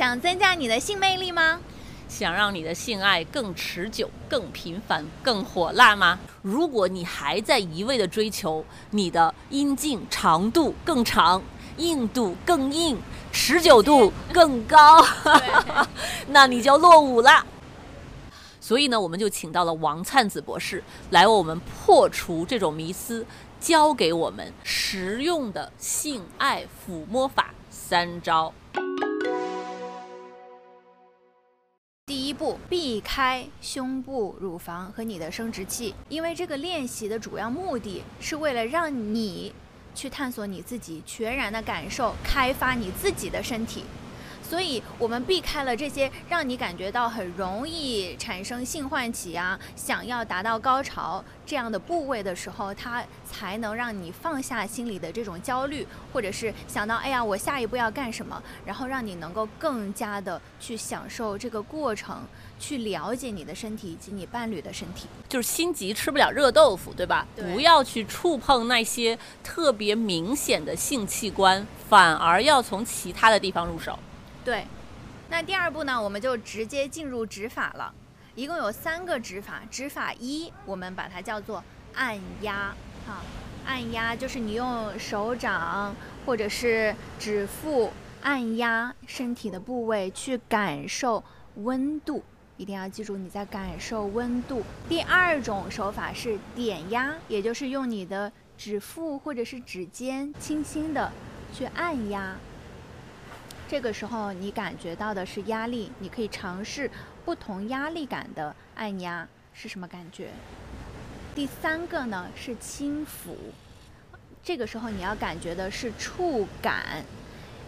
想增加你的性魅力吗？想让你的性爱更持久、更频繁、更火辣吗？如果你还在一味的追求你的阴茎长度更长、硬度更硬、持久度更高，那你就落伍了。所以呢，我们就请到了王灿子博士来为我们破除这种迷思，教给我们实用的性爱抚摸法三招。不，避开胸部、乳房和你的生殖器，因为这个练习的主要目的是为了让你去探索你自己，全然的感受、开发你自己的身体。所以，我们避开了这些让你感觉到很容易产生性唤起啊，想要达到高潮这样的部位的时候，它才能让你放下心里的这种焦虑，或者是想到，哎呀，我下一步要干什么，然后让你能够更加的去享受这个过程，去了解你的身体以及你伴侣的身体。就是心急吃不了热豆腐，对吧？不要去触碰那些特别明显的性器官，反而要从其他的地方入手。对，那第二步呢，我们就直接进入指法了。一共有三个指法，指法一我们把它叫做按压，哈，按压就是你用手掌或者是指腹按压身体的部位，去感受温度。一定要记住你在感受温度。第二种手法是点压，也就是用你的指腹或者是指尖轻轻的去按压。这个时候你感觉到的是压力，你可以尝试不同压力感的按压是什么感觉。第三个呢是轻抚，这个时候你要感觉的是触感，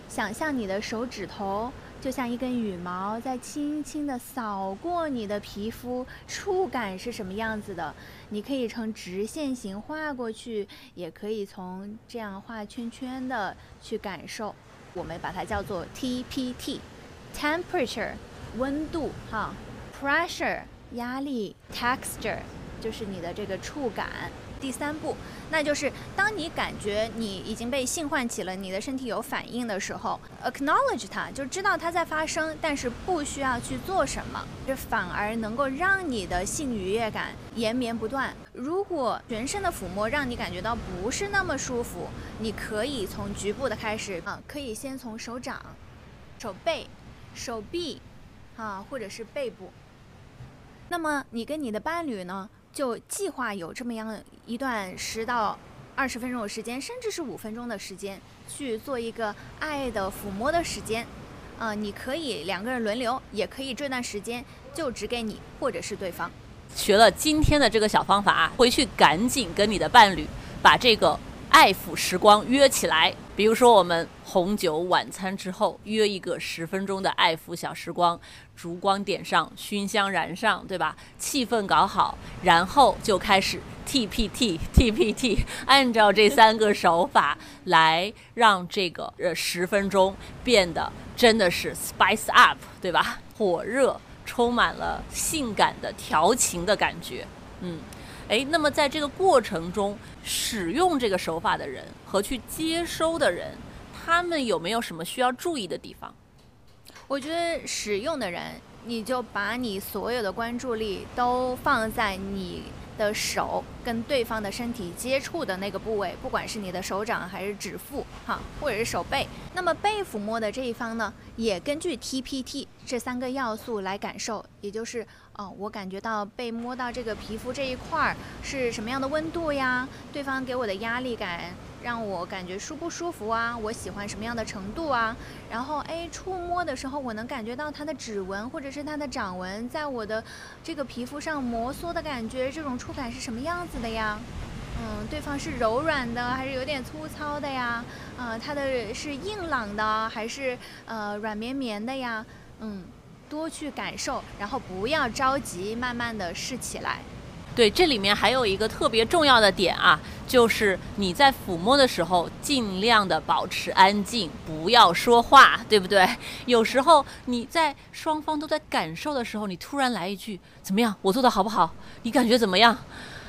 想象你的手指头就像一根羽毛在轻轻地扫过你的皮肤，触感是什么样子的？你可以呈直线型画过去，也可以从这样画圈圈的去感受。我们把它叫做 TPT，temperature 温度哈，pressure 压力，texture 就是你的这个触感。第三步，那就是当你感觉你已经被性唤起了，你的身体有反应的时候，acknowledge 它，就知道它在发生，但是不需要去做什么，这反而能够让你的性愉悦感延绵不断。如果全身的抚摸让你感觉到不是那么舒服，你可以从局部的开始啊，可以先从手掌、手背、手臂啊，或者是背部。那么你跟你的伴侣呢，就计划有这么样一段十到二十分钟的时间，甚至是五分钟的时间，去做一个爱的抚摸的时间。嗯、你可以两个人轮流，也可以这段时间就只给你或者是对方。学了今天的这个小方法，回去赶紧跟你的伴侣把这个爱抚时光约起来。比如说，我们红酒晚餐之后约一个十分钟的爱抚小时光，烛光点上，熏香燃上，对吧？气氛搞好，然后就开始 TPT TPT，按照这三个手法来让这个呃十分钟变得真的是 spice up，对吧？火热。充满了性感的调情的感觉，嗯，哎，那么在这个过程中，使用这个手法的人和去接收的人，他们有没有什么需要注意的地方？我觉得使用的人，你就把你所有的关注力都放在你的手跟对方的身体接触的那个部位，不管是你的手掌还是指腹，哈，或者是手背。那么被抚摸的这一方呢，也根据 TPT 这三个要素来感受，也就是，哦，我感觉到被摸到这个皮肤这一块儿是什么样的温度呀？对方给我的压力感让我感觉舒不舒服啊？我喜欢什么样的程度啊？然后，哎，触摸的时候，我能感觉到它的指纹或者是它的掌纹在我的这个皮肤上摩挲的感觉，这种触感是什么样子的呀？嗯，对方是柔软的还是有点粗糙的呀？呃，它的是硬朗的还是呃软绵绵的呀？嗯，多去感受，然后不要着急，慢慢的试起来。对，这里面还有一个特别重要的点啊，就是你在抚摸的时候，尽量的保持安静，不要说话，对不对？有时候你在双方都在感受的时候，你突然来一句“怎么样？我做的好不好？你感觉怎么样？”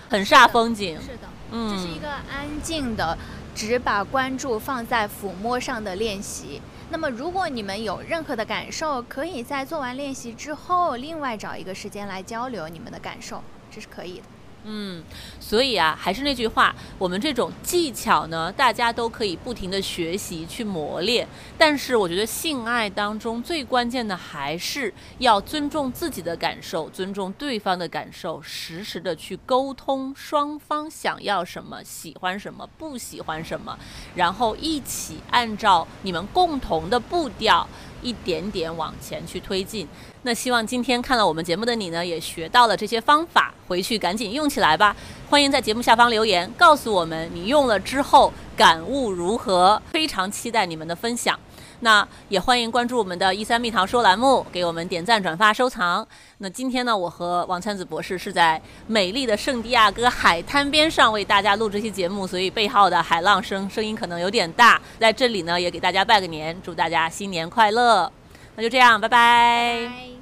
很煞风景。是的，嗯，这是一个安静的，只把关注放在抚摸上的练习。那么如果你们有任何的感受，可以在做完练习之后，另外找一个时间来交流你们的感受，这是可以的。嗯，所以啊，还是那句话，我们这种技巧呢，大家都可以不停的学习去磨练。但是我觉得性爱当中最关键的还是要尊重自己的感受，尊重对方的感受，实时的去沟通双方想要什么、喜欢什么、不喜欢什么，然后一起按照你们共同的步调。一点点往前去推进。那希望今天看了我们节目的你呢，也学到了这些方法，回去赶紧用起来吧。欢迎在节目下方留言，告诉我们你用了之后感悟如何。非常期待你们的分享。那也欢迎关注我们的“一三蜜桃说”栏目，给我们点赞、转发、收藏。那今天呢，我和王灿子博士是在美丽的圣地亚哥海滩边上为大家录这期节目，所以背后的海浪声声音可能有点大。在这里呢，也给大家拜个年，祝大家新年快乐。那就这样，拜拜。